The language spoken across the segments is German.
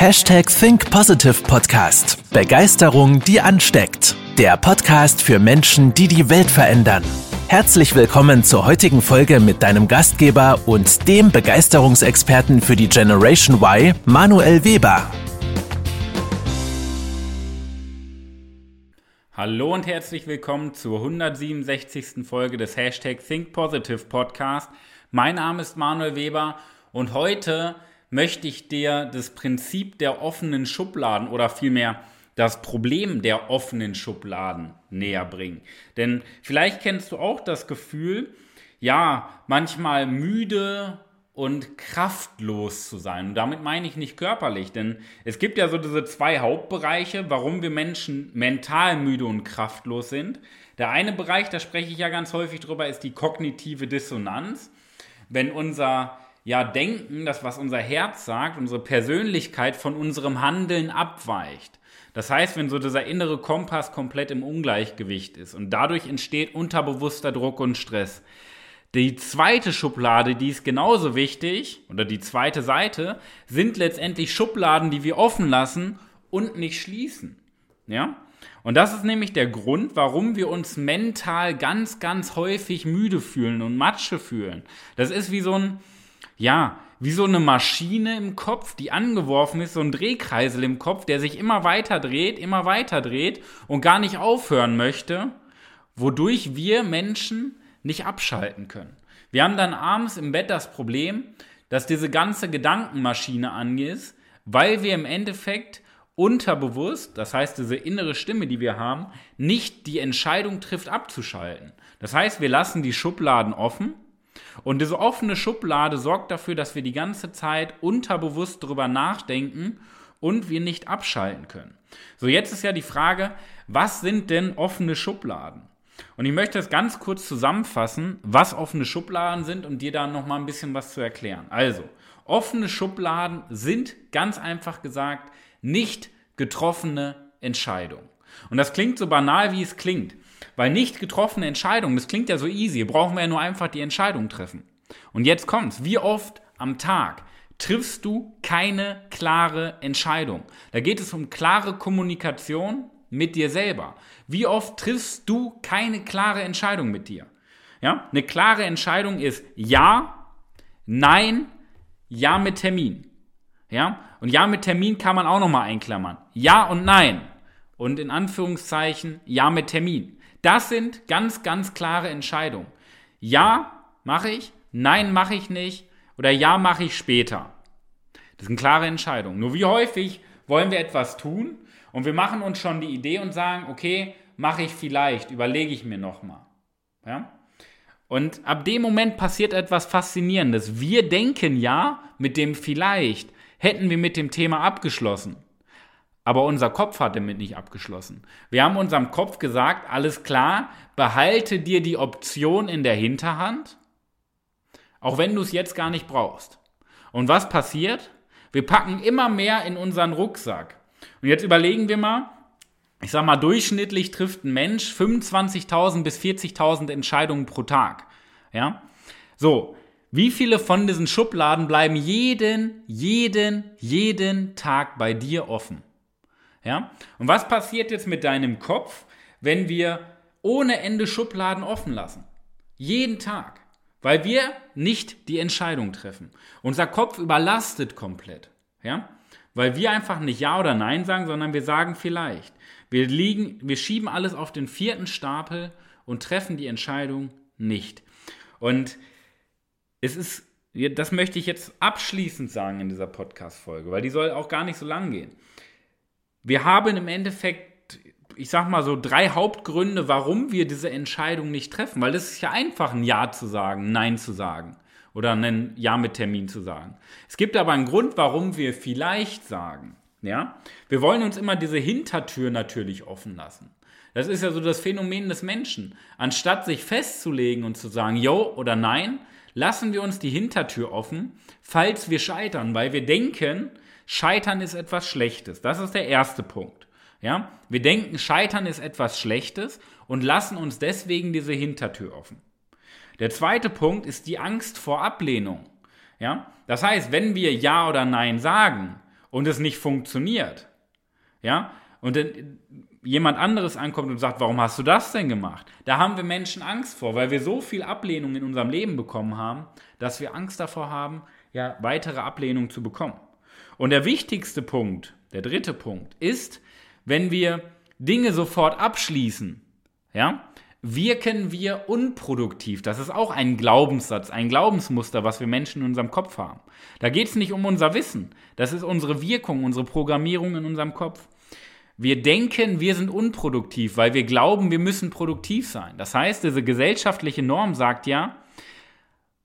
Hashtag Think Positive Podcast. Begeisterung, die ansteckt. Der Podcast für Menschen, die die Welt verändern. Herzlich willkommen zur heutigen Folge mit deinem Gastgeber und dem Begeisterungsexperten für die Generation Y, Manuel Weber. Hallo und herzlich willkommen zur 167. Folge des Hashtag Think Positive Podcast. Mein Name ist Manuel Weber und heute möchte ich dir das Prinzip der offenen Schubladen oder vielmehr das Problem der offenen Schubladen näher bringen. Denn vielleicht kennst du auch das Gefühl, ja, manchmal müde und kraftlos zu sein. Und damit meine ich nicht körperlich, denn es gibt ja so diese zwei Hauptbereiche, warum wir Menschen mental müde und kraftlos sind. Der eine Bereich, da spreche ich ja ganz häufig drüber, ist die kognitive Dissonanz. Wenn unser ja denken, das was unser Herz sagt, unsere Persönlichkeit von unserem Handeln abweicht. Das heißt, wenn so dieser innere Kompass komplett im Ungleichgewicht ist und dadurch entsteht unterbewusster Druck und Stress. Die zweite Schublade, die ist genauso wichtig, oder die zweite Seite, sind letztendlich Schubladen, die wir offen lassen und nicht schließen. Ja? Und das ist nämlich der Grund, warum wir uns mental ganz, ganz häufig müde fühlen und Matsche fühlen. Das ist wie so ein, ja, wie so eine Maschine im Kopf, die angeworfen ist, so ein Drehkreisel im Kopf, der sich immer weiter dreht, immer weiter dreht und gar nicht aufhören möchte, wodurch wir Menschen nicht abschalten können. Wir haben dann abends im Bett das Problem, dass diese ganze Gedankenmaschine angeht, weil wir im Endeffekt unterbewusst, das heißt diese innere Stimme, die wir haben, nicht die Entscheidung trifft, abzuschalten. Das heißt, wir lassen die Schubladen offen und diese offene Schublade sorgt dafür, dass wir die ganze Zeit unterbewusst darüber nachdenken und wir nicht abschalten können. So, jetzt ist ja die Frage, was sind denn offene Schubladen? Und ich möchte das ganz kurz zusammenfassen, was offene Schubladen sind und dir da nochmal ein bisschen was zu erklären. Also, offene Schubladen sind ganz einfach gesagt nicht getroffene Entscheidungen. Und das klingt so banal, wie es klingt. Weil nicht getroffene Entscheidungen, das klingt ja so easy, brauchen wir ja nur einfach die Entscheidung treffen. Und jetzt kommt's. Wie oft am Tag triffst du keine klare Entscheidung? Da geht es um klare Kommunikation mit dir selber. Wie oft triffst du keine klare Entscheidung mit dir? Ja, eine klare Entscheidung ist ja, nein, ja mit Termin. Ja, und ja mit Termin kann man auch nochmal einklammern. Ja und nein. Und in Anführungszeichen ja mit Termin. Das sind ganz, ganz klare Entscheidungen. Ja, mache ich, nein, mache ich nicht oder ja, mache ich später. Das sind klare Entscheidungen. Nur wie häufig wollen wir etwas tun und wir machen uns schon die Idee und sagen, okay, mache ich vielleicht, überlege ich mir nochmal. Ja? Und ab dem Moment passiert etwas Faszinierendes. Wir denken ja, mit dem vielleicht hätten wir mit dem Thema abgeschlossen. Aber unser Kopf hat damit nicht abgeschlossen. Wir haben unserem Kopf gesagt, alles klar, behalte dir die Option in der Hinterhand, auch wenn du es jetzt gar nicht brauchst. Und was passiert? Wir packen immer mehr in unseren Rucksack. Und jetzt überlegen wir mal, ich sag mal, durchschnittlich trifft ein Mensch 25.000 bis 40.000 Entscheidungen pro Tag. Ja? So, wie viele von diesen Schubladen bleiben jeden, jeden, jeden Tag bei dir offen? Ja? Und was passiert jetzt mit deinem Kopf, wenn wir ohne Ende Schubladen offen lassen? Jeden Tag. Weil wir nicht die Entscheidung treffen. Unser Kopf überlastet komplett. Ja? Weil wir einfach nicht Ja oder Nein sagen, sondern wir sagen vielleicht. Wir, liegen, wir schieben alles auf den vierten Stapel und treffen die Entscheidung nicht. Und es ist, das möchte ich jetzt abschließend sagen in dieser Podcast-Folge, weil die soll auch gar nicht so lang gehen wir haben im Endeffekt, ich sag mal so, drei Hauptgründe, warum wir diese Entscheidung nicht treffen. Weil es ist ja einfach, ein Ja zu sagen, Nein zu sagen oder ein Ja mit Termin zu sagen. Es gibt aber einen Grund, warum wir vielleicht sagen. Ja? Wir wollen uns immer diese Hintertür natürlich offen lassen. Das ist ja so das Phänomen des Menschen. Anstatt sich festzulegen und zu sagen, Jo oder Nein, lassen wir uns die Hintertür offen, falls wir scheitern, weil wir denken, Scheitern ist etwas Schlechtes. Das ist der erste Punkt. Ja? Wir denken, Scheitern ist etwas Schlechtes und lassen uns deswegen diese Hintertür offen. Der zweite Punkt ist die Angst vor Ablehnung. Ja? Das heißt, wenn wir Ja oder Nein sagen und es nicht funktioniert, ja, und dann jemand anderes ankommt und sagt, warum hast du das denn gemacht? Da haben wir Menschen Angst vor, weil wir so viel Ablehnung in unserem Leben bekommen haben, dass wir Angst davor haben, ja, weitere Ablehnung zu bekommen. Und der wichtigste Punkt, der dritte Punkt, ist, wenn wir Dinge sofort abschließen, ja, wirken wir unproduktiv. Das ist auch ein Glaubenssatz, ein Glaubensmuster, was wir Menschen in unserem Kopf haben. Da geht es nicht um unser Wissen. Das ist unsere Wirkung, unsere Programmierung in unserem Kopf. Wir denken, wir sind unproduktiv, weil wir glauben, wir müssen produktiv sein. Das heißt, diese gesellschaftliche Norm sagt ja,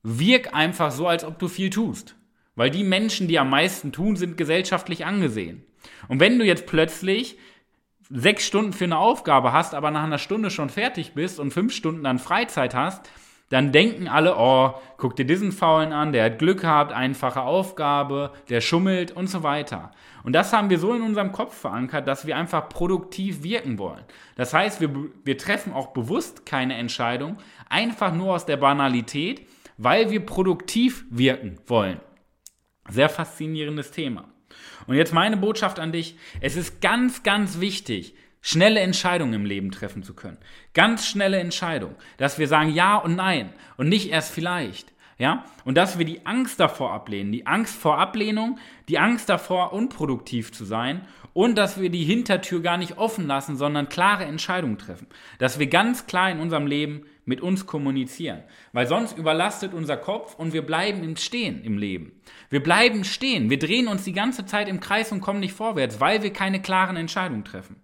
wirk einfach so, als ob du viel tust. Weil die Menschen, die am meisten tun, sind gesellschaftlich angesehen. Und wenn du jetzt plötzlich sechs Stunden für eine Aufgabe hast, aber nach einer Stunde schon fertig bist und fünf Stunden dann Freizeit hast, dann denken alle, oh, guck dir diesen Faulen an, der hat Glück gehabt, einfache Aufgabe, der schummelt und so weiter. Und das haben wir so in unserem Kopf verankert, dass wir einfach produktiv wirken wollen. Das heißt, wir, wir treffen auch bewusst keine Entscheidung, einfach nur aus der Banalität, weil wir produktiv wirken wollen. Sehr faszinierendes Thema. Und jetzt meine Botschaft an dich. Es ist ganz, ganz wichtig, schnelle Entscheidungen im Leben treffen zu können. Ganz schnelle Entscheidungen. Dass wir sagen Ja und Nein und nicht erst vielleicht. Ja? Und dass wir die Angst davor ablehnen, die Angst vor Ablehnung, die Angst davor, unproduktiv zu sein und dass wir die Hintertür gar nicht offen lassen, sondern klare Entscheidungen treffen. Dass wir ganz klar in unserem Leben mit uns kommunizieren. Weil sonst überlastet unser Kopf und wir bleiben im Stehen im Leben. Wir bleiben stehen. Wir drehen uns die ganze Zeit im Kreis und kommen nicht vorwärts, weil wir keine klaren Entscheidungen treffen.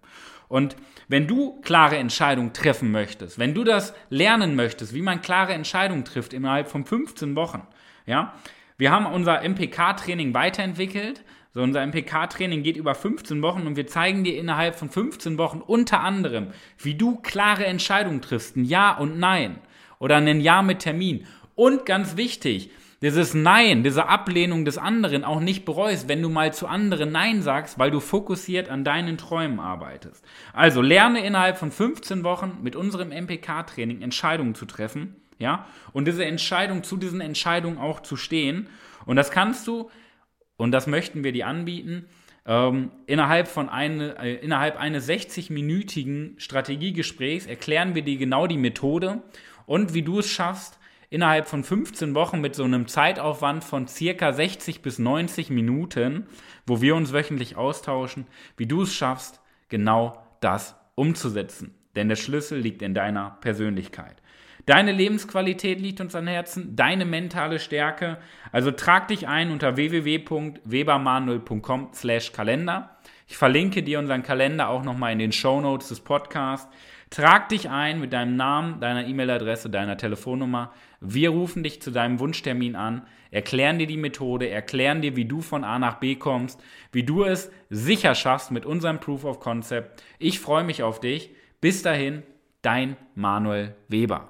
Und wenn du klare Entscheidungen treffen möchtest, wenn du das lernen möchtest, wie man klare Entscheidungen trifft innerhalb von 15 Wochen, ja, wir haben unser MPK-Training weiterentwickelt. So, unser MPK-Training geht über 15 Wochen und wir zeigen dir innerhalb von 15 Wochen unter anderem, wie du klare Entscheidungen triffst, ein Ja und Nein oder ein Ja mit Termin. Und ganz wichtig, dieses Nein, diese Ablehnung des anderen auch nicht bereust, wenn du mal zu anderen Nein sagst, weil du fokussiert an deinen Träumen arbeitest. Also lerne innerhalb von 15 Wochen mit unserem MPK-Training Entscheidungen zu treffen, ja, und diese Entscheidung zu diesen Entscheidungen auch zu stehen. Und das kannst du, und das möchten wir dir anbieten, ähm, innerhalb von eine, äh, innerhalb eines 60-minütigen Strategiegesprächs erklären wir dir genau die Methode und wie du es schaffst, innerhalb von 15 Wochen mit so einem Zeitaufwand von circa 60 bis 90 Minuten, wo wir uns wöchentlich austauschen, wie du es schaffst, genau das umzusetzen. Denn der Schlüssel liegt in deiner Persönlichkeit. Deine Lebensqualität liegt uns am Herzen, deine mentale Stärke. Also trag dich ein unter www.webermanuel.com/kalender. Ich verlinke dir unseren Kalender auch nochmal in den Show Notes des Podcasts. Trag dich ein mit deinem Namen, deiner E-Mail-Adresse, deiner Telefonnummer. Wir rufen dich zu deinem Wunschtermin an, erklären dir die Methode, erklären dir, wie du von A nach B kommst, wie du es sicher schaffst mit unserem Proof of Concept. Ich freue mich auf dich. Bis dahin, dein Manuel Weber.